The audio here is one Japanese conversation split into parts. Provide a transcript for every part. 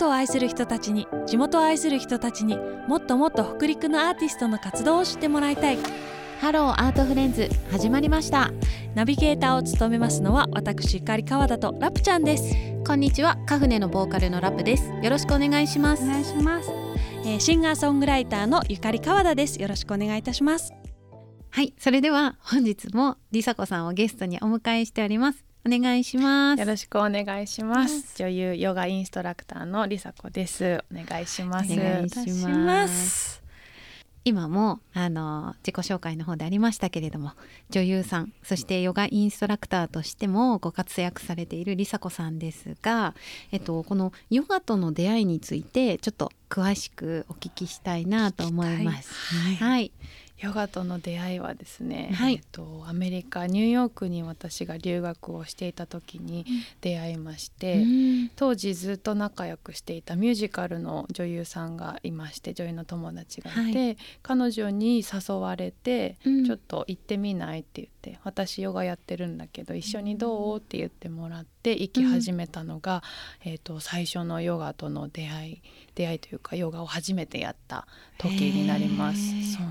トを愛する人たちに地元を愛する人たちにもっともっと北陸のアーティストの活動を知ってもらいたい。 Hello Art Friends 始まりました。ナビゲーターを務めますのは私ゆかり川田とラプちゃんです。こんにちはカフネのボーカルのラプです。よろしくお願いします。お願いします、えーシンガーソングライターのゆかり川田です。よろしくお願いいたします。はいそれでは本日もりさこさんをゲストにお迎えしておりますお願いしますよろしくお願いします。女優ヨガインストラクターのりさこです。お願いします。お願いします今もあの自己紹介の方でありましたけれども女優さんそしてヨガインストラクターとしてもご活躍されているりさこさんですが、えっと、このヨガとの出会いについてちょっと詳しくお聞きしたいなと思います。はいはい、ヨガとの出会いはですね、はい。えっとアメリカニューヨークに私が留学をしていた時に出会いまして。うん。当時ずっと仲良くしていたミュージカルの女優さんがいまして女優の友達がいて、は彼女に誘われて、うん。ちょっと行ってみないって言って私ヨガやってるんだけど一緒にどう？って言ってもらって行き始めたのが、えー、と最初のヨガとの出会い出会いというかヨガを初めてやった時になります。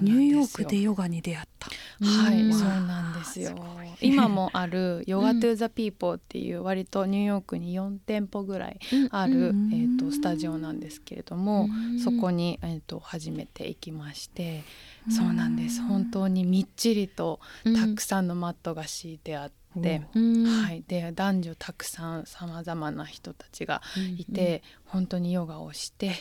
ニューヨークでヨガに出会った。はい、うん。そうなんですよ。今もある Yoga to the People っていう割とニューヨークに4店舗ぐらいある、うん。えー、とスタジオなんですけれども、うん。そこに、えー、と初めて行きまして、そうなんです。本当にみっちりとたくさんのマットが敷いてあって、うん。はい、で男女たくさんさまざまな人たちがいて、本当にヨガをして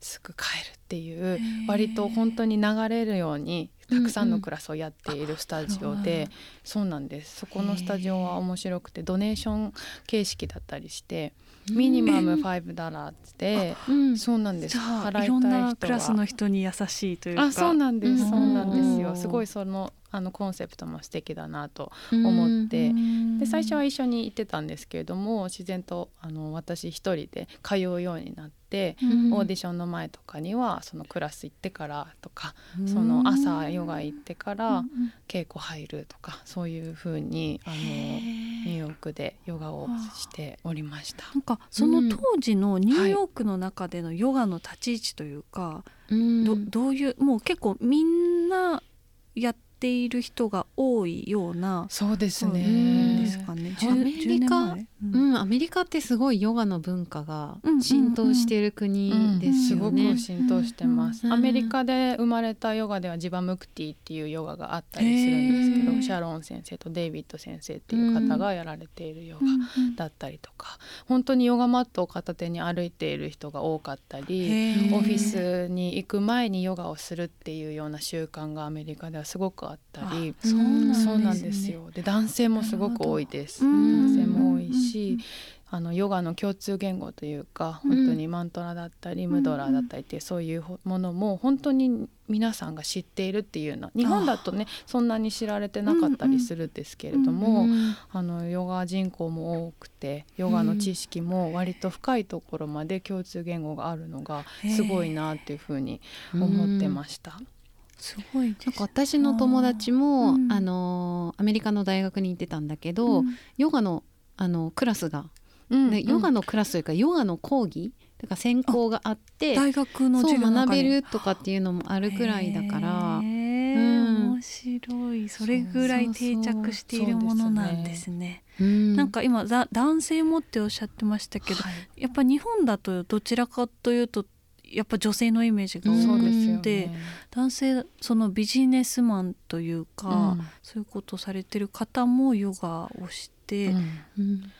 すぐ帰るっていうー。割と本当に流れるようにたくさんのクラスをやっているスタジオで、そうなんです。そこのスタジオは面白くてドネーション形式だったりしてミニマム5ダラーで、うん。そうなんです。払いいろんなクラスのは人に優しいというか。あそうなんです、うん。そうなんですうんよ。すごいそのあのコンセプトも素敵だなと思って、で最初は一緒に行ってたんですけれども自然とあの私一人で通うようになって、うん。オーディションの前とかにはそのクラス行ってからとか、その朝ヨガ行ってから稽古入るとかそういう風にあのニューヨークでヨガをしておりました。なんかその当時のニューヨークの中でのヨガの立ち位置というか、うんどどういうもう結構みんなやっている人が多いようなそうですね。ですかね。アメリカ10年前？ううんん、アメリカってすごいヨガの文化が浸透している国ですすごよねく。浸透してます、うんアメリカで生まれたヨガではジバムクティっていうヨガがあったりするんですけど、シャロン先生とデイビッド先生っていう方がやられているヨガだったりとか、本当にヨガマットを片手に歩いている人が多かったりオフィスに行く前にヨガをするっていうような習慣がアメリカではすごくあったり。あそうなんですね。そうなんですよ。で男性もすごく多いです。うん。男性も多いしあのヨガの共通言語というか本当にマントラだったり、ムドラーだったりってそういうものも本当に皆さんが知っているっていうような日本だとねそんなに知られてなかったりするんですけれども、うんあのヨガ人口も多くてヨガの知識も割と深いところまで共通言語があるのがすごいなっていうふうに思ってました。すごい。なんか私の友達も、うん。あのアメリカの大学に行ってたんだけど、うん。ヨガのあのクラスが、うんねヨガのクラスというかヨガの講義。とか専攻があって大学のそう学べるとかっていうのもあるくらいだから。うん。面白い。それぐらい定着しているものなんですね。うん。なんか今だ男性もっておっしゃってましたけど、はい。やっぱ日本だとどちらかというとやっぱ女性のイメージがうん多くて、ね。男性そのビジネスマンというか、うんそういうことをされてる方もヨガをして、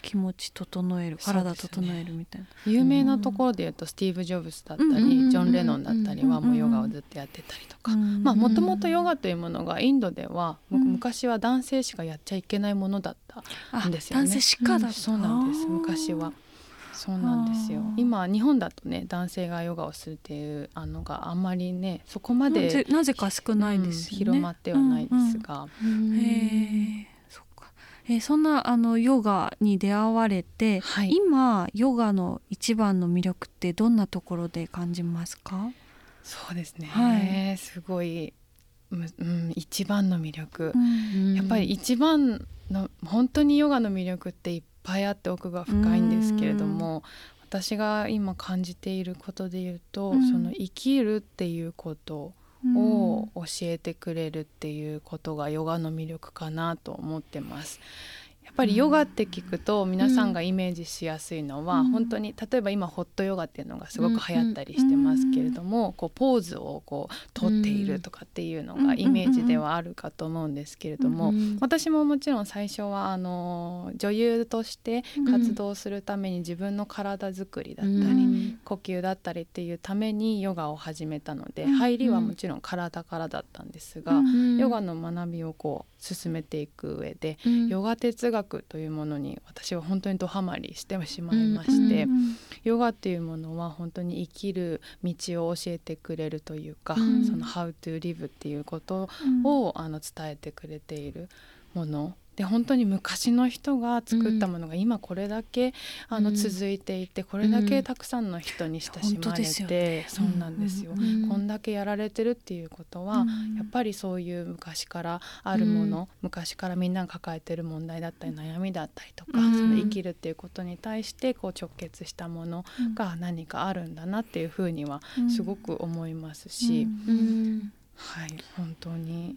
気持ち整える体整えるみたいな。有名なところで言うとスティーブ・ジョブズだったり、ジョン・レノンだったりはもうヨガをずっとやってたりとか。まあもともとヨガというものがインドでは、うん昔は男性しかやっちゃいけないものだったあんですよね。男性しかだった、そうなんです昔は。そうなんですよ。今日本だとね男性がヨガをするっていうあのがあんまりねそこまで、なぜか少ないですよね、うん広まってはないですが、うんうん。へえそっか。えーそんなあのヨガに出会われて、はい。今ヨガの一番の魅力ってどんなところで感じますか、そうですね、はい。すごい、むうん、一番の魅力、うん。やっぱり一番の本当にヨガの魅力っていっぱいあって奥が深いんですけれども私が今感じていることで言うと、うん。その生きるっていうことを教えてくれるっていうことがヨガの魅力かなと思ってます。やっぱりヨガって聞くと皆さんがイメージしやすいのは、うん。本当に例えば今ホットヨガっていうのがすごく流行ったりしてますけれども、こうポーズをこうとっているとかっていうのがイメージではあるかと思うんですけれども、うん私ももちろん最初はあの女優として活動するために自分の体づくりだったり、うん。呼吸だったりっていうためにヨガを始めたので、うん。入りはもちろん体からだったんですが、うん。ヨガの学びをこう進めていく上で、うん。ヨガ哲学というものに私は本当にドハマりしてしまいまして、うんヨガっていうものは本当に生きる道を教えてくれるというか、うん。その「How to live」っていうことをあの伝えてくれているもので本当に昔の人が作ったものが今これだけあのうん続いていてこれだけたくさんの人に親しまれてね。そうなんですよ。うんこんだけやられてるっていうことは、やっぱりそういう昔からあるもの、昔からみんなが抱えてる問題だったり悩みだったりとか、うん。その生きるっていうことに対してこう直結したものが何かあるんだなっていうふうにはすごく思いますし、うん。はい。本当に。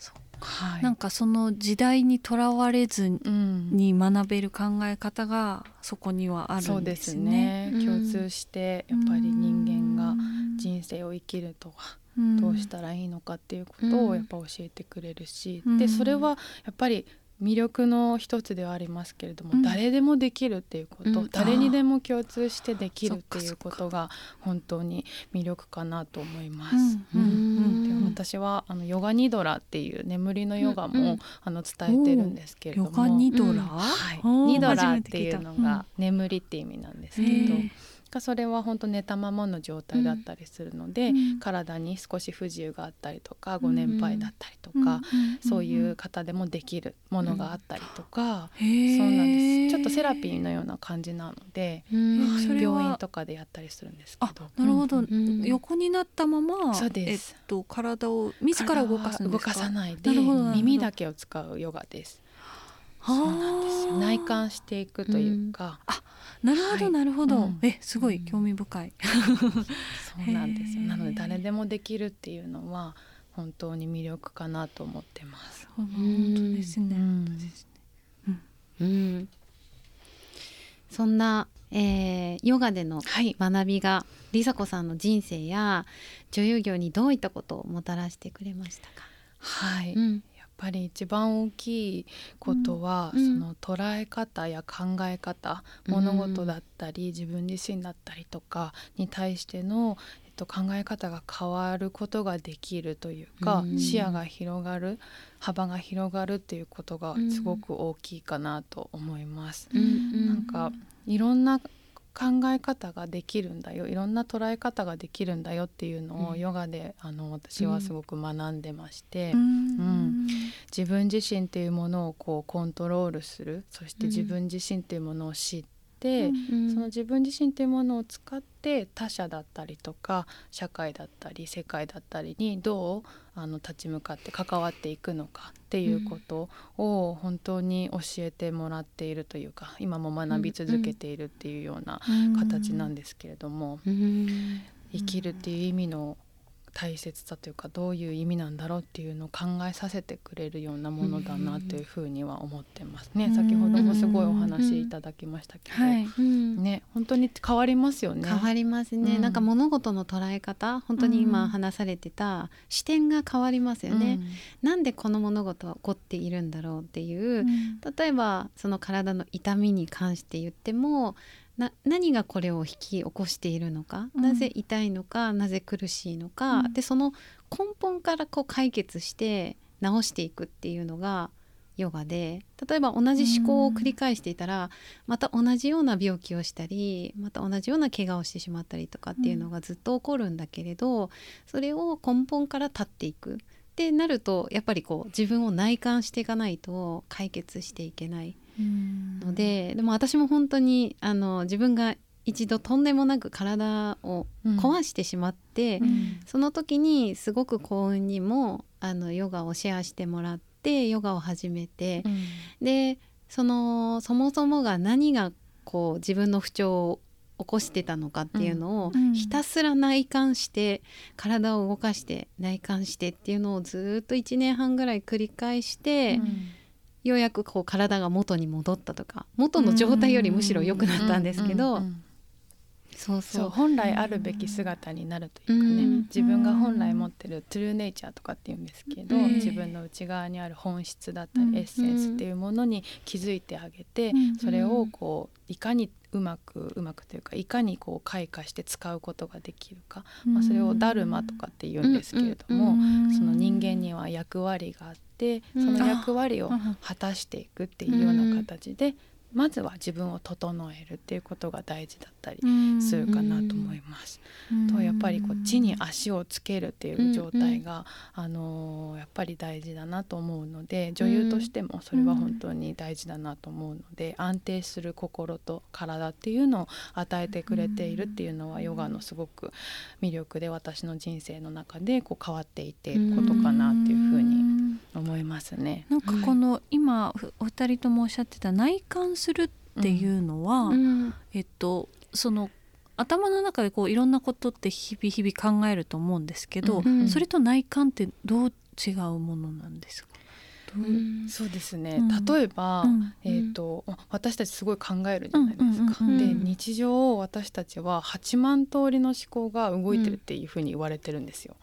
そはい、なんかその時代にとらわれずうん。に学べる考え方がそこにはあるんでですすね。ね、うん。共通してやっぱり人間が人生を生きるとはどうしたらいいのかっていうことうんをやっぱ教えてくれるし、うん。でそれはやっぱり魅力の一つではありますけれども、うん。誰でもできるっていうこと、うん。誰にでも共通してできるっていうことが本当に魅力かなと思います。うん。うん。私はあのヨガニドラっていう眠りのヨガも、うん。うん。あの伝えてるんですけれども。ヨガニドラ、うん。はい、ニドラっていうのが眠りって意味なんですうんけど、がそれは本当寝たままの状態だったりするので、うん。体に少し不自由があったりとかうんご年配だったりとか、うん。うん。そういう方でもできるものがあったりとか、へー。そうなんです。ちょっとセラピーのような感じなので、病院とかでやったりするんですけあど。なるほど、ん横になったままそうです。えっと、体を自ら動かす動かさないで耳だけを使うヨガです。はあそうなんですよ。内観していくというか、なるほどはい。なるほど、うん。えすごいうん。興味深い、そうなんですよ。なので誰でもできるっていうのは本当に魅力かなと思ってます。本当ですね、うん。本当ですうん。そんな、えーヨガでのはい、学びが梨紗子さんの人生や女優業にどういったことをもたらしてくれましたか、はい。うんぱり一番大きいことは、うん。その捉え方や考え方、うん物事だったり自分自身だったりとかに対しての、えっと、考え方が変わることができるというか、うん。視野が広がる幅が広がるっていうことがすごく大きいかなと思います。うん。なんかいろんな考え方ができるんだよ。いろんな捉え方ができるんだよっていうのをうん。ヨガであの私はすごく学んでまして、うん。自分自身っていうものをこうコントロールする。そしてうん自分自身っていうものを知って、うんその自分自身っていうものを使って他者だったりとか社会だったり世界だったりにどうあの立ち向かって関わっていくのかっていうことを本当に教えてもらっているというか今も学び続けているっていうような形なんですけれども、うん。生きるっていう意味の大切さというかどういう意味なんだろうっていうのを考えさせてくれるようなものだなというふうには思ってますね。うん。先ほどもすごいお話いただきましたけど、はい。うん。ね本当に変わりますよね。変わりますね、うん。なんか物事の捉え方本当に今話されてた視点が変わりますよね、なんでこの物事は起こっているんだろうっていう、例えばその体の痛みに関して言ってもな何がこれを引き起こしているのか、うん。なぜ痛いのかなぜ苦しいのか、うん。でその根本からこう解決して治していくっていうのがヨガで例えば同じ思考を繰り返していたら、また同じような病気をしたりまた同じような怪我をしてしまったりとかっていうのがずっと起こるんだけれど、それを根本から立っていく。ってなるとやっぱりこう自分を内観していかないと解決していけないので、でも私も本当にあの自分が一度とんでもなく体を壊してしまって、その時にすごく幸運にもあのヨガをシェアしてもらってヨガを始めて、でそのそもそもが何がこう自分の不調を起こしてたのかっていうのを、うん。ひたすら内観して体を動かして内観してっていうのをずっと1年半ぐらい繰り返して、ようやくこう体が元に戻ったとか元の状態よりむしろ良くなったんですけど、そうそう。本来あるべき姿になるというかね、うん。自分が本来持ってるトゥルーネイチャーとかっていうんですけど、うん。自分の内側にある本質だったり、うん。エッセンスっていうものに気づいてあげて、うん。それをこういかにうまくうまくというかいかにこう開花して使うことができるか、まあ、それをダルマとかって言うんですけれども、うん。その人間には役割があってその役割をうん。果たしていくっていうような形で、まずは自分を整えるっていうことが大事だったりするかなと思います。とやっぱりこう地に足をつけるっていう状態が、あのーやっぱり大事だなと思うので女優としてもそれは本当に大事だなと思うので、安定する心と体っていうのを与えてくれているっていうのはヨガのすごく魅力で私の人生の中でこう変わっていっていることかなっていうふうに思いますね。なんかこの今ふお二人ともおっしゃってた内観するっていうのは、うん。えっとその頭の中でこういろんなことって日々日々考えると思うんですけど、うん。それと内観ってどう違うものなんですか？どううん。そうですね、うん。例えば、うん。えー、と私たちすごい考えるじゃないですか。うんうんうんうん。で日常私たちは8万通りの思考が動いてるっていうふうに言われてるんですよ。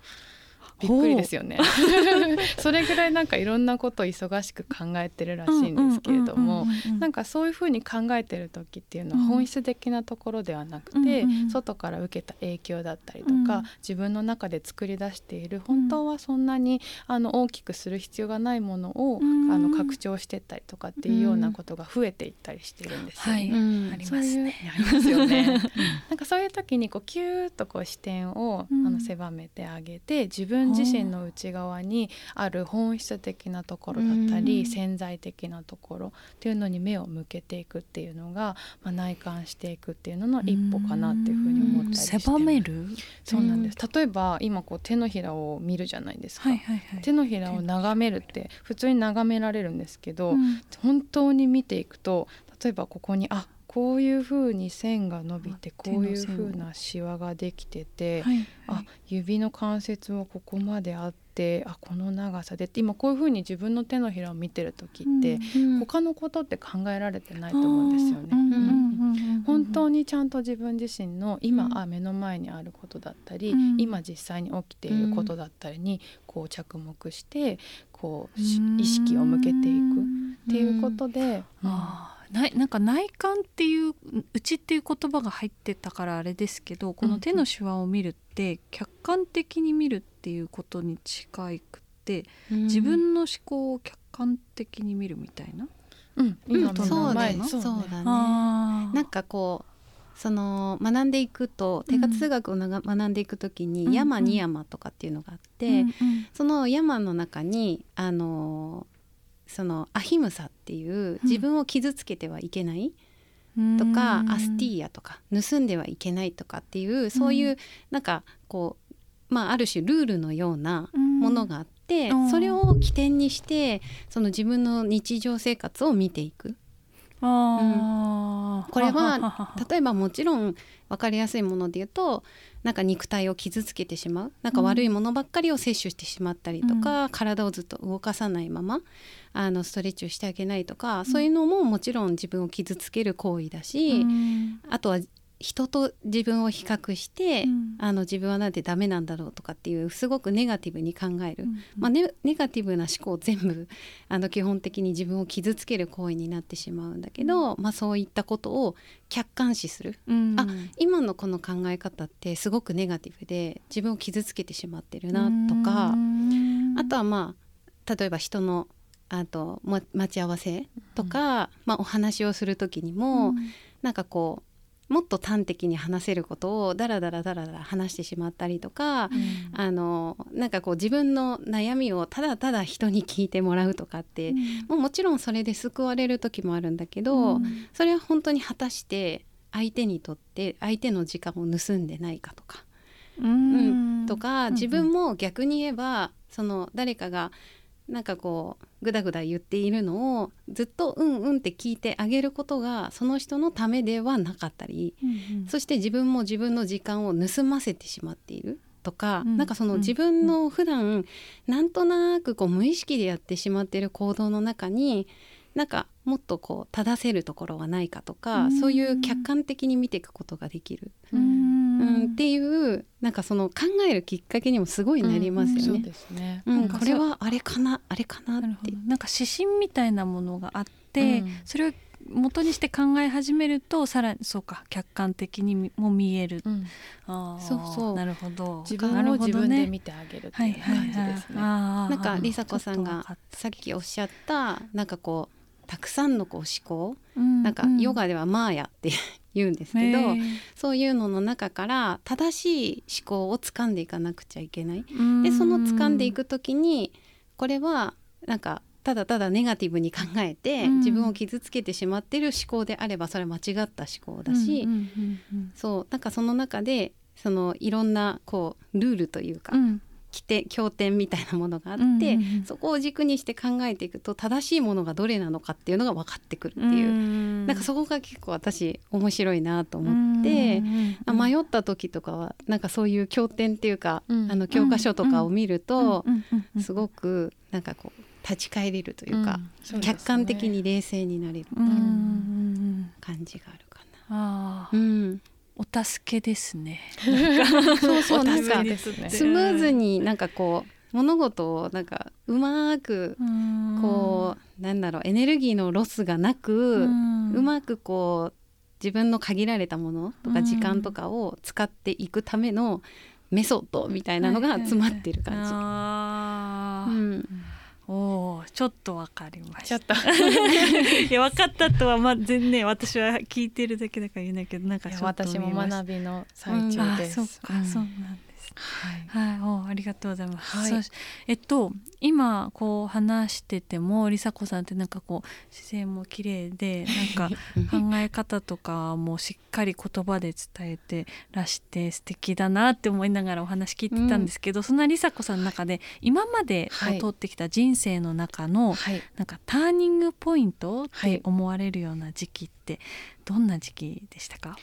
びっくりですよね。それぐらいなんかいろんなことを忙しく考えてるらしいんですけれども。なんかかそういうふうに考えてる時っていうのはうん本質的なところではなくて、うんうん外から受けた影響だったりとか、うん自分の中で作り出している本当はそんなにあの大きくする必要がないものを、うんあの拡張してったりとかっていうようなことが増えていったりしてるんですよね。はいうんありますね。ありますよね。なんかそういう時にこうキューッとこう視点を、うんあの狭めてあげて自分自身の内側にある本質的なところだったり、うん潜在的なところっていうのに目を向けていくっていうのが、まあ、内観していくっていうのの一歩かなっていうふうに思ったりして狭める？そうなんです。例えば今こう手のひらを見るじゃないですか。はいはいはい。手のひらを眺めるって普通に眺められるんですけど、うん本当に見ていくと例えばここにあこういう風に線が伸びてあこういう手の線を風なシワができてて、はいはい。あ指の関節もここまであってあこの長さでって今こういう風に自分の手のひらを見てる時って、うん他のことって考えられてないと思うんですよね。うんうんうんうん本当にちゃんと自分自身の今、うん。あ目の前にあることだったり、うん。今実際に起きていることだったりにこう着目してこうしうん。意識を向けていくっていうことで、あーないなんか内観っていう内っていう言葉が入ってたからあれですけどこの手のシワを見るって客観的に見るっていうことに近いくって自分の思考を客観的に見るみたいな？うん、今目のそうだねそうだね。なんかこうその学んでいくと手活学をなが学んでいくときに、うん。山二山とかっていうのがあって、うんうん。その山の中にあのそのアヒムサっていう自分を傷つけてはいけないとか、うん。アスティーヤとか盗んではいけないとかっていうそういう、うんなんかこうまあある種ルールのようなものがあって、うん。それを起点にしてその自分の日常生活を見ていく。あーこれは例えばもちろん分かりやすいもので言うとなんか肉体を傷つけてしまう。なんか悪いものばっかりを摂取してしまったりとか、体をずっと動かさないままあのストレッチをしてあげないとか、そういうのももちろん自分を傷つける行為だし、うん。あとは人と自分を比較して、うん。あの自分はなんてダメなんだろうとかっていうすごくネガティブに考える、うん。まあ、ネネガティブな思考全部 あの基本的に自分を傷つける行為になってしまうんだけど、まあ、そういったことを客観視する。うん。あ今のこの考え方ってすごくネガティブで自分を傷つけてしまってるなとか、うん。あとはまあ例えば人のあとま待ち合わせとか、まあ、お話をする時にも、なんかこうもっと端的に話せることをダラダラダラダラ話してしまったりとか、あのなんかこう自分の悩みをただただ人に聞いてもらうとかって、もうもちろんそれで救われる時もあるんだけど、うん。それは本当に果たして相手にとって相手の時間を盗んでないかとか、うん。とか、うん。自分も逆に言えばその誰かがなんかこうぐだぐだ言っているのをずっとうんうんって聞いてあげることがその人のためではなかったり、うんうん。そして自分も自分の時間を盗ませてしまっているとか、うん。なんかその自分の普段なんとなくこう無意識でやってしまっている行動の中になんかもっとこう正せるところはないかとか、うん。そういう客観的に見ていくことができる、ううんんっていうなんかその考えるきっかけにもすごいなりますよね。そうですね。うんこれはあれかなあれかなって。どなんか指針みたいなものがあって、うん。それを元にして考え始めるとさらにそうか客観的にも見える、うん。あーそうそう。なるほど。自分を自分ね。で見てあげるってはいいうはい感じはい。ですね。なんか梨紗子さんがさっきおっしゃったなんかこうたくさんのこう思考。たうんなんかヨガではマーヤって言うんですけど、そういうのの中から正しい思考を掴んでいかなくちゃいけない。うん。でその掴んでいく時にこれはなんかただただネガティブに考えて、うん。自分を傷つけてしまっている思考であればそれは間違った思考だし、そうなんかその中でそのいろんなこうルールというか、うん規定経典みたいなものがあって、うんうんうん。そこを軸にして考えていくと正しいものがどれなのかっていうのが分かってくるっていう、うん。なんかそこが結構私面白いなと思って。あ迷った時とかはなんかそういう経典っていうか、うん。あの教科書とかを見ると、すくごくなんかこう立ち返れるというか、うん。客観的に冷静になれるうんうんうん感じがあるかあな。うーん、お助けですね。そうそうなんかスムーズになんかこう物事をなんかうまくこうなんだろうエネルギーのロスがなく、うまくこう自分の限られたものとかうん。時間とかを使っていくためのメソッドみたいなのが詰まってる感じ。おーちょっとわかりましちょったと。いや分かったとはま全然私は聞いてるだけだから言えないけどなんか私も学びの最中あです。そうか、ん。そうなんですはい。はい、おありがとうございます。はい。えっと今こう話してても梨紗子さんってなんかこう姿勢も綺麗でなんか考え方とかもしっかり言葉で伝えてらして素敵だなって思いながらお話聞いてたんですけど、そんな梨紗子さんの中で今まで通ってきた人生の中のはい。なんかターニングポイントっはい。て思われるような時期ってどんな時期でしたか、はい、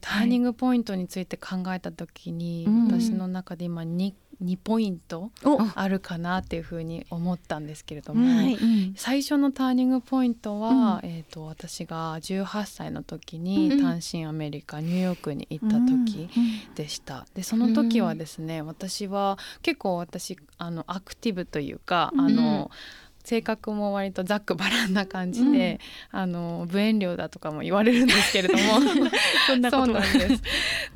ターニングポイントについて考えた時に、うん。私の中で今 2, 2ポイントお。あるかなっていうふうに思ったんですけれども、はい。うん最初のターニングポイントは、えー、と私が18歳の時うんに単身アメリカニューヨークに行った時でした。でその時はですね、私は結構私あのアクティブというか、あの性格も割とざっくばらんな感じで、あの無遠慮だとかも言われるんですけれども。そんなことなんです。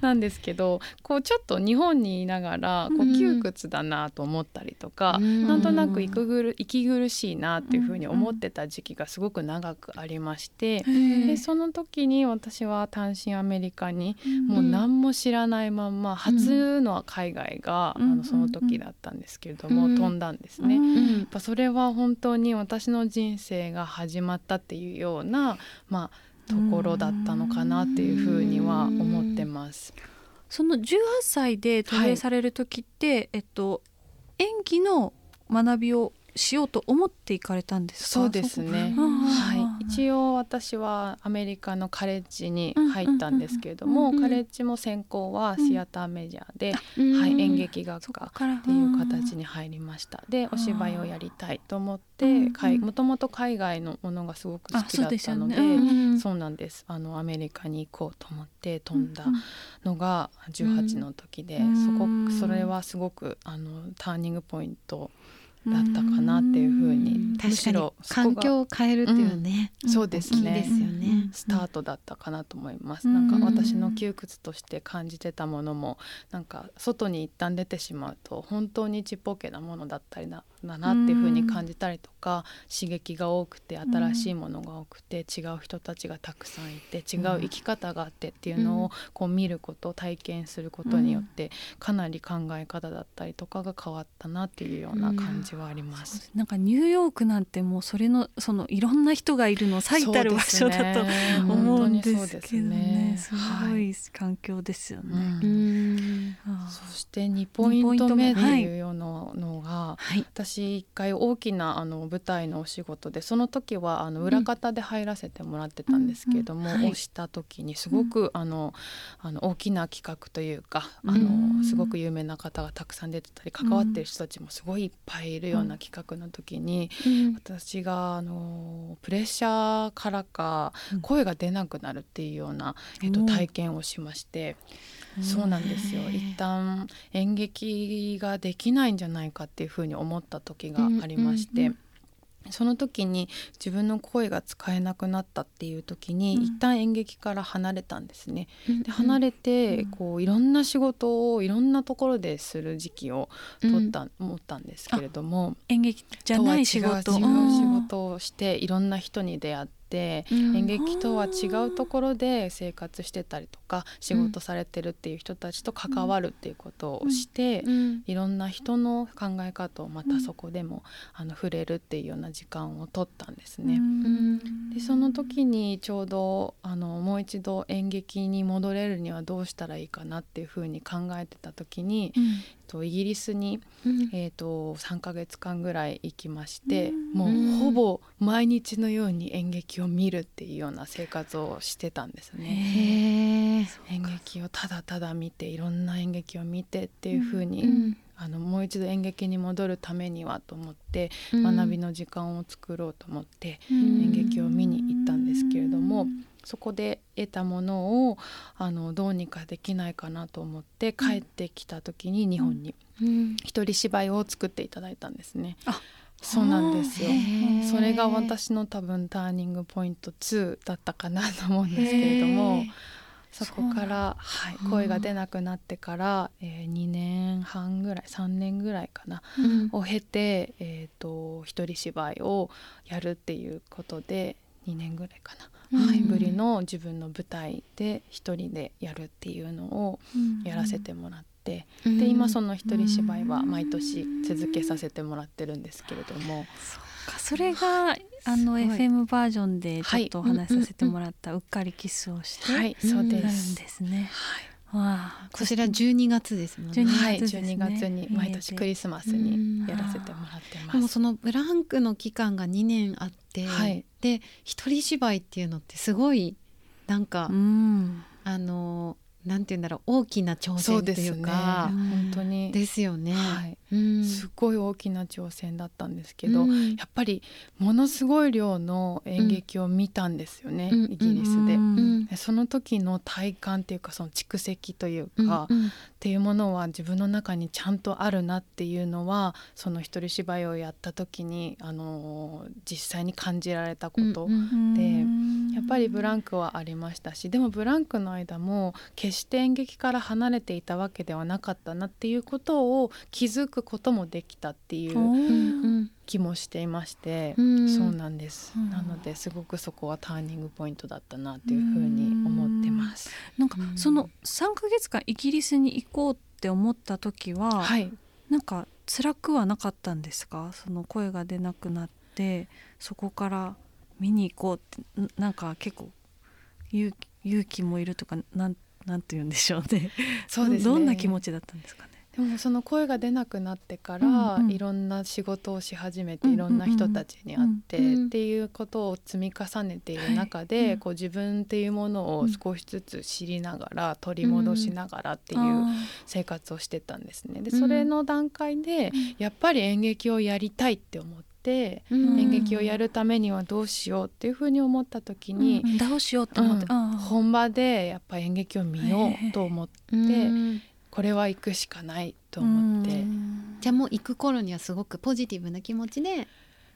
なんですけどこうちょっと日本にいながらこうんう窮屈だなと思ったりとか、うんなんとなく息ぐる息苦しいなっていうふうに思ってた時期がすごく長くありまして、でその時に私は単身アメリカにもう何も知らないまんま初の海外が、うんあのその時だったんですけれども、うん飛んだんですね。うんやっぱそれは本当に私の人生が始まったっていうような、まあ、ところだったのかなっていうふうには思ってます。その18歳で渡米される時って、えっと演技の学びをしようと思って行かれたんですか？そうですね。はい、一応私はアメリカのカレッジに入ったんですけれども、カレッジも専攻はシアターメジャーで、うん。はい、演劇学科っっていう形に入りました。でお芝居をやりたいと思っうんて、もともと海外のものがすごく好きだったので。あそうなんです。あのアメリカに行こうと思って飛んだのが18の時で、うん。そこうんそれはすごくあのターニングポイントだったかなっていうふうに。確かに環境を変えるっていうね、そうですね。ですよね。スタートだったかなと思います、うん。なんか私の窮屈として感じてたものもなんか外に一旦出てしまうと本当にちっぽけなものだったりなだなっていうふうに感じたりとか、刺激が多くて新しいものが多くて、違う人たちがたくさんいて違う生き方があってっていうのをこう見ること体験することによってかなり考え方だったりとかが変わったなっていうような感じじはあります。なんかニューヨークなんてもうそれのそのいろんな人がいるの 最たる場所だと思うんですけどね。すごはいい環境ですようね。うん。んああ。そして2ポイント目ってはいいうようなのが、はい。私一回大きなあの舞台のお仕事でその時はあの裏方で入らせてもらってたんですけれども、うん。うんはい。をした時にすごく、あのあの大きな企画というかあうん。のすごく有名な方がたくさん出てたり関わってる人たちもすごいいっぱいいるような企画の時に、私があのプレッシャーからかうん。声が出なくなるっていうような、えっと、体験をしまして。そうなんですよ。一旦演劇ができないんじゃないかっていうふうに思った時がありまして、うんうんその時に自分の声が使えなくなったっていう時に、うん。一旦演劇から離れたんですね。うん。で離れて、うん。こういろんな仕事をいろんなところでする時期を取った、思ったんですけれども演劇じゃない仕事。とは違う仕事をしていろんな人に出会って。うん。演劇とは違うところで生活してたりとか仕事されてるっていう人たちと関わるっていうことをして、うん。いろんな人の考え方をまたそこでも、あの触れるっていうような時間を取ったんですね。うん。でその時にちょうどあのもう一度演劇に戻れるにはどうしたらいいかなっていうふうに考えてた時に、とイギリスに、うん。えー、と3ヶ月間ぐらい行きまして、うん。もうほぼ毎日のように演劇を見るっていうような生活をしてたんですね。演劇をただただ見ていろんな演劇を見てっていうふうに、うん。あのもう一度演劇に戻るためにはと思って、うん。学びの時間を作ろうと思ってうん。演劇を見に行ったんですけれどもそこで得たものをあのどうにかできないかなと思って帰ってきた時に日本に。うん。一人芝居を作っていただいたんですね。あ。そうなんですよ。それが私の多分ターニングポイント2だったかなと思うんですけれどもそこから、はい、うん。声が出なくなってから、えー、2年半ぐらい3年ぐらいかなうん。を経て、えー、と一人芝居をやるっていうことで2年ぐらいかな、ぶりの自分の舞台で一人でやるっていうのをやらせてもらって、で今その一人芝居は毎年続けさせてもらってるんですけれども、か。それがあの FM バージョンでちょっとおはい話しさせてもらった「うっかりキスをして」はい。うんそうなるんです。ですね。はいわあこちら12月ですもんね。12はい、月ですね。12月に毎年クリスマスにやらせてもらってます。でもそのブランクの期間が2年あって、はい。で一人芝居っていうのってすごいなんか、うん。あのなんて言うんだろう大きな挑戦っていうか。うん本当に、ですよね。はい、うん。すごい大きな挑戦だったんですけど、うん。やっぱりものすごい量の演劇を見たんですよね、うん。イギリスで。その時の体感っていうかその蓄積というか、うんっていうものは自分の中にちゃんとあるなっていうのはその一人芝居をやった時に、あのー実際に感じられたこと、でうんやっぱりブランクはありましたしでもブランクの間も決して演劇から離れていたわけではなかったなっていうことを気づくこともできたっていう気もしていまして、うん。そうなんです、うん。なのですごくそこはターニングポイントだったなっていうふうに思ってます。なんかうん。その3ヶ月間イギリスに行こうって思った時は、はい。なんか辛くはなかったんですか？その声が出なくなってそこから見に行こうってんなんか結構勇気勇気もいるとかなんなんて言うんでしょうね。そうですね。どんな気持ちだったんですかね？でもその声が出なくなってから、うんうん。いろんな仕事をし始めて、うんいろんな人たちに会って、っていうことを積み重ねている中で、はい。うん。こう自分っていうものを少しずつ知りながら、取り戻しながらっていうあ生活をしてたんですね。でうん。それの段階で、やっぱり演劇をやりたいって思って、うん。演劇をやるためにはどうしようっていうふうに思った時に、うんどうしようって思って、うん。本場でやっぱ演劇を見ようと思って、うんこれは行くしかないと思って。うん。じゃあもう行く頃にはすごくポジティブな気持ちで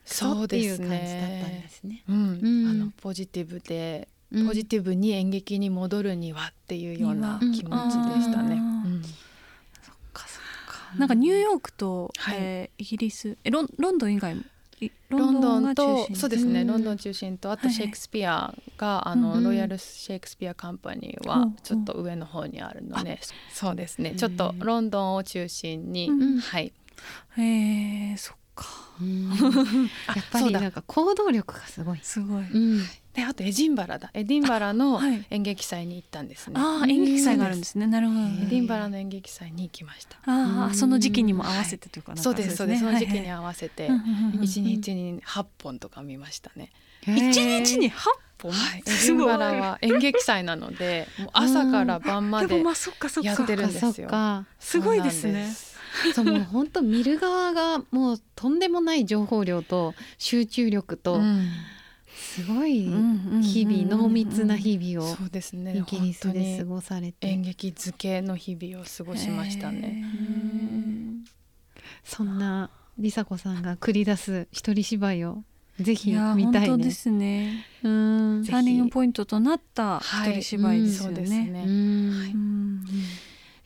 そうですっていう感じだったんでね。すね。うん、うん。あのポジティブで、うん。ポジティブに演劇に戻るにはっていうようなうん。気持ちでしたね。うん。うん。そっかそっか。なんかニューヨークと、はい。えーイギリスえロンロンドン以外もいロンドンがと中心そうですね、うんロンドン中心とあはいとシェイクスピアが、あの、うんロイヤルシェイクスピアカンパニーはうんちょっと上の方にあるので、そうですね。うんちょっとロンドンを中心に、うんはい。へえそっか。うん。やあっぱりなんか行動力がすごい。すごい、うんであとエディンバラだ。エディンバラのはい。演劇祭に行ったんですね、ああ演劇祭があるんですね。なるほど。エディンバラの演劇祭に行きました。あうん。あその時期にも合わせてというかなんか。そうですそうです。その時期にはい。合わせて一日に8本とか見ましたね、一日に八本、はい、エディンバラは演劇祭なのでもう朝から晩までやってるんですよ。すごいですね。そうもう本当見る側がもうとんでもない情報量と集中力とうんすごいうん日々濃密な日々をそうですね。イギリスで過にごされて。演劇漬けの日々を過ごしましたね。そんな梨紗子さんが繰り出す一人芝居をぜいひや見たいね。本当で。すね。うん。ターニングポイントとなった一人芝居ですよね。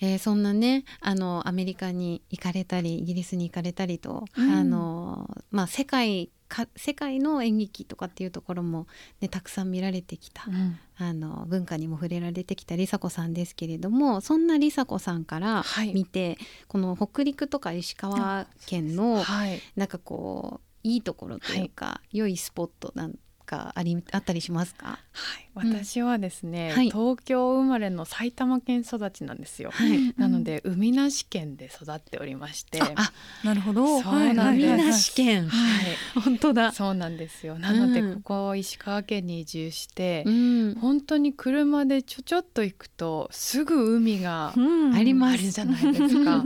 えーそんなねあのアメリカに行かれたりイギリスに行かれたりと、うん。あのまあ、世界か世界の演劇とかっていうところも、ね、たくさん見られてきた、うん。あの文化にも触れられてきた梨紗子さんですけれどもそんな梨紗子さんからはい。見て、この北陸とか石川県のはい。なんかこういいところというか、良いスポットなんかありあったりしますか、はい、私はですね、はい。東京生まれの埼玉県育ちなんですよ。はい。なので海なし県で育っておりまして、あなるほど。そうなんです。海なし県、はい、本当だ。そうなんですよ。なのでうん。ここ石川県に移住して、うん。本当に車でちょちょっと行くとすぐ海がうん。ありまるじゃないですか。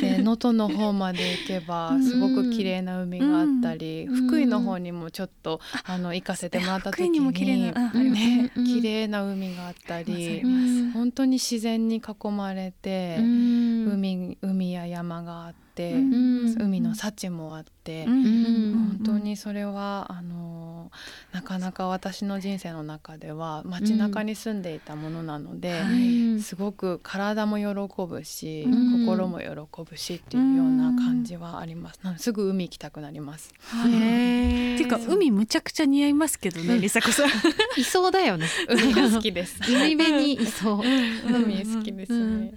で能登の方まで行けばすごく綺麗な海があったり、うん。福井の方にもちょっとあの行かせてもらった時に。も綺麗なね。うん綺麗な海があったあり本当に自然に囲まれて、うん。海海や山があって、うん海の幸もあって。うんうん本当にそれはあのなかなか私の人生の中では街中に住んでいたものなので、うんすごく体も喜ぶし、うん心も喜ぶしっていうような感じはあります。すぐ海行きたくなります。っていうか海むちゃくちゃ似合いますけどね、梨紗子さん。いそうだよね。海が好きです。海辺にいそう。海好きですね。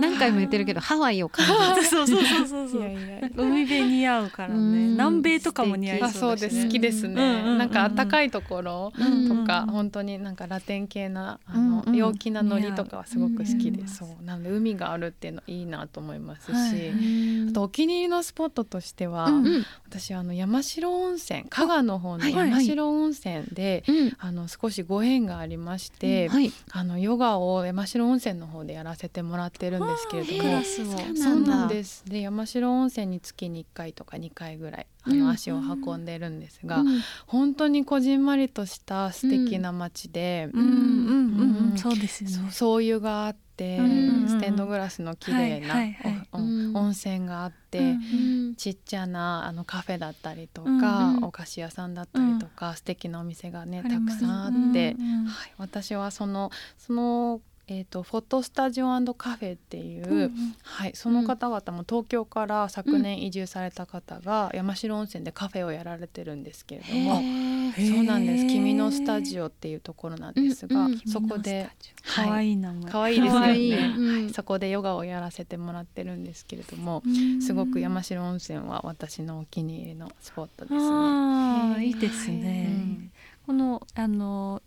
何回も言ってるけどハワイを感じる。そうそうそうそうそう。いやいや。海辺似合うからうんね。南米とかも似合いあ、そそううです。好きですね。うんうんうんなんか暖かいところうんとか、うん本当になんかラテン系なあの、うんうん陽気なノリとかはすごく好きで、うんそうなので海があるっていうのいいなと思いますし、はいあとお気に入りのスポットとしては、うんうん私あの山城温泉加賀の方の山城温泉で、うんあの少しご縁がありまして、はい。あのヨガを山城温泉の方でやらせてもらってるんですけれどもクラ。スを。そうそうなんす。ですで山城温泉に月に1回とか2回ぐらいあうんの足を運んでるんですが、うん。本当にこじんまりとした素敵な街で、うん。うんうんうんそうですよそうね。そう湯があって、うんステンドグラスの綺麗な、はいはい温泉があって、うんうん。ちっちゃなあのカフェだったりとか、うんうん。お菓子屋さんだったりとか、素敵なお店がねたくさんあって、うんうん。はい、私はそのその、えー、とフォトスタジオカフェっていう、うんはい、その方々も東京から昨年移住された方が山城温泉でカフェをやられてるんですけれども。へー。そうなんです。君のスタジオっていうところなんですが、うんうん。そこで可愛い名前。可愛いですよ可愛い。ね、うん。はいそこでヨガをやらせてもらってるんですけれども、うん。すごく山城温泉は私のお気に入りのスポットですね。あい。いですね。うん。このあの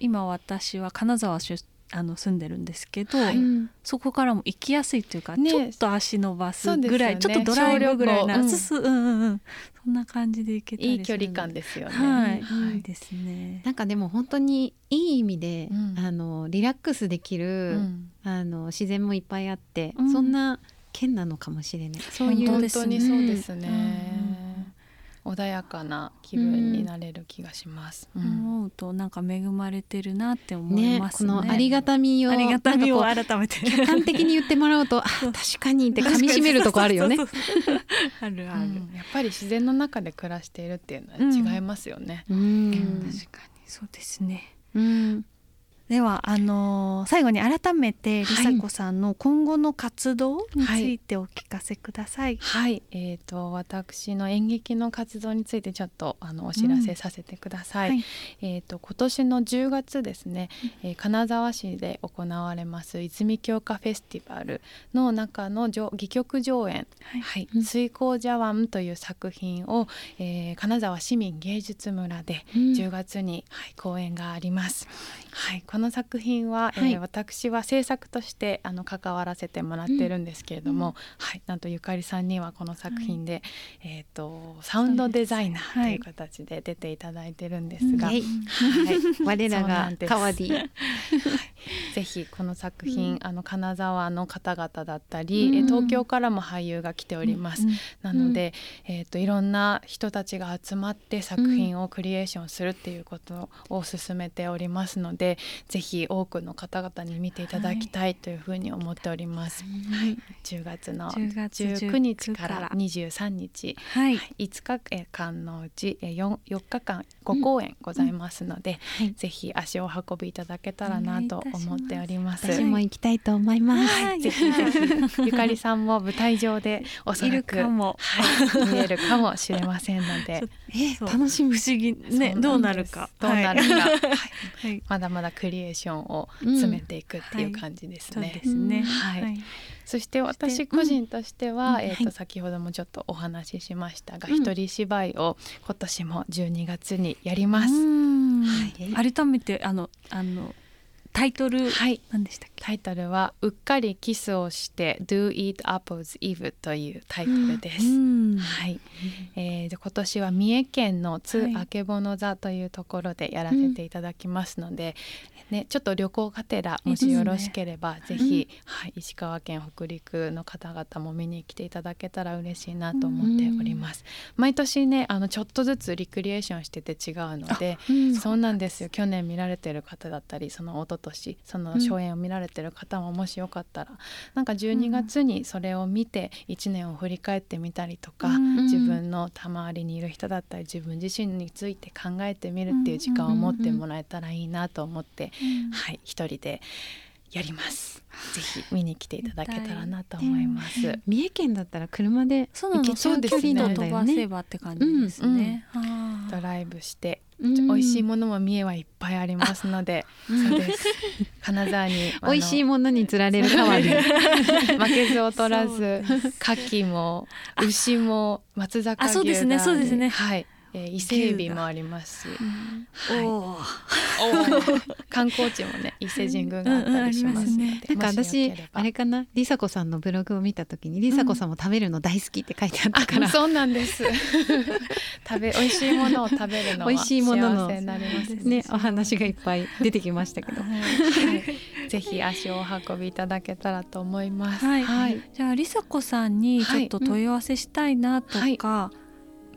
今私は金沢出あの住んでるんですけど、はい。うんそこからも行きやすいというか、ねちょっと足伸ばすぐらい、ちょっとドライブぐらいな、うん。そうんうんうん。そんな感じで行けたりいい距離感でですよね。はい、うんいいですね。なんかでも本当にいい意味で、うん。あのリラックスできる、うん。あの自然もいっぱいあって、うん。そんな県なのかもしれない。そういう本本当ですね。当にそうですね、うん穏やかな気分になれる気がします。うん。思うとなんか恵まれてるなって思いねますね。このありがたみをありがたみを改めて。う客観的に言ってもらうとあ確かにって噛み締めるとこあるよね。あるある。うん。やっぱり自然の中で暮らしているっていうのは違いますよね。うん。確かに。そうですね。うんではあのー最後に改めてりさこさんの今後の活動についてお聞かせください。はい、えー、と私の演劇の活動についてちょっとあのお知らせさせてください。はい。えー、と今年の10月ですね、えー金沢市で行われます泉鏡花フェスティバルの中の上戯曲上演「はい。はい。うん。水光茶碗」という作品を、えー金沢市民芸術村でうん。10月に、はい、公演があります。はい、この作品は、えーはい。私は制作としてあの関わらせてもらってるんですけれども、うん。はい、なんとゆかりさんにはこの作品で、えっ、とサウンドデザイナーとはい。いう形で出ていただいてるんですが、イエイ。はい、我らがカワディぜひこの作品、うん。あの金沢の方々だったり、えうん。東京からも俳優が来ております。うん。なので、えー、といろん。な人たちが集まって作品をクリエーションするっていうことを進めておりますので、ぜひ多くの方々に見ていただきたいというふうに思っております。はい、10月の10月19日かから。ら23日、はい、はい、5日間のうちえー 4, 4日間5公演ございますので、はい。ぜひ足をお運びいただけたらなと思っております。私も行きたいと思います、はい。ぜひぜひゆかりさんも舞台上でおそらくかも。はい、見れるかもしれませんので。え楽しみ不思議。ねどうなるか。どうなるか、はい。はい、まだまだクリエーションを詰めていくっていう感じですそうね。ですね。はい。はい。そして私個人としては、うん。えーとはい。先ほどもちょっとお話ししましたが、うん。一人芝居を今年も12月にやります。うん。はい。改めてあのあのタイトルはい。何でしたっけ？タイトルは「うっかりキスをして Do Eat Apples Eve」というタイトルです。うん。はい、えーで今年は三重県の津はい。あけぼの座というところでやらせていただきますので、ね、ちょっと旅行がてらもしよろしければぜひ、はい、石川県北陸の方々も見に来ていただけたら嬉しいなと思っております。毎年ねあのちょっとずつリクリエーションしてて違うのでうん。そうなんです。よ。去年見られてる方だったりその一昨年その初演を見られてる方ももしよかったら、なんか12月にそれを見て1年を振り返ってみたりとか、うん。自分の周りにいる人だったり自分自身について考えてみるっていう時間を持ってもらえたらいいなと思って、はい一人でやります。ぜひ見に来ていただけたらなと思います。三重県だったら車でそうなの行けちゃう距離なんだ飛ばせよね。ばって感じですね。ドライブして、うん美味しいものも三重はいっぱいありますので、そうです。金沢に美味しいものに釣られる代わり。負けず劣らず牡蠣も牛も松坂牛あそうですねがそうですねはい、えー伊勢海老もありますし、はい。おー。観光地もね 伊勢神宮があったりしますので、うんうんね。なんか私あれかな？りさこさんのブログを見た時にりさこさんも食べるの大好きって書いてあったから、あそうなんです。食べ美味しいものを食べるのは美味しいものの幸せになりますね。お話がいっぱい出てきましたけど。はい、ぜひ足をお運びいただけたらと思います。はい。はい、じゃありさこさんにちょっと問い合わせしたいなとか、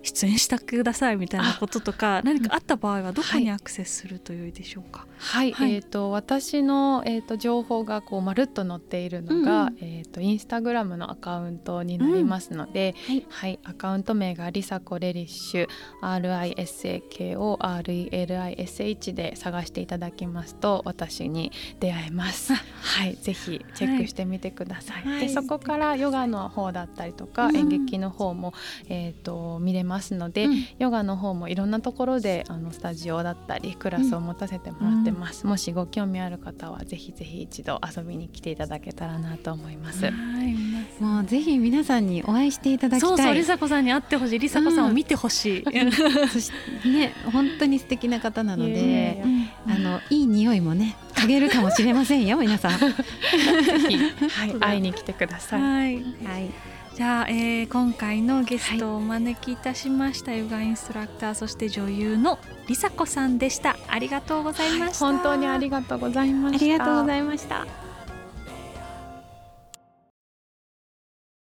出演してくださいみたいなこととか何かあった場合はどこにアクセスすると良いでしょうか？はい、はい。えっ、と私のえっ、と情報がこうまるっと載っているのが、うんうん。えっ、とインスタグラムのアカウントになりますので、はいはい、アカウント名がリサコレリッシュ R I S A K O R E L I S H で探していただきますと私に出会えます。はい、ぜひチェックしてみてください。はい。でそこからヨガの方だったりとか、うん。演劇の方もえっ、と見れますので、うん。ヨガの方もいろんなところであのスタジオだったりクラスを持たせてもらってます、もしご興味ある方はぜひぜひ一度遊びに来ていただけたらなと思います、もうぜひ皆さんにお会いしていただきたい。そうそうりさこさんに会ってほしい。りさこさんを見てほしい。ね本当に素敵な方なので、あのいい匂いもね嗅げるかもしれませんよ皆さん。は ぜひ、はい、会いに来てください、はい。い。じゃあ、えー今回のゲストをお招きいたしました、ヨガインストラクターそして女優のりさこさんでした。ありがとうございました、本当にありがとうございました。ありがとうございました。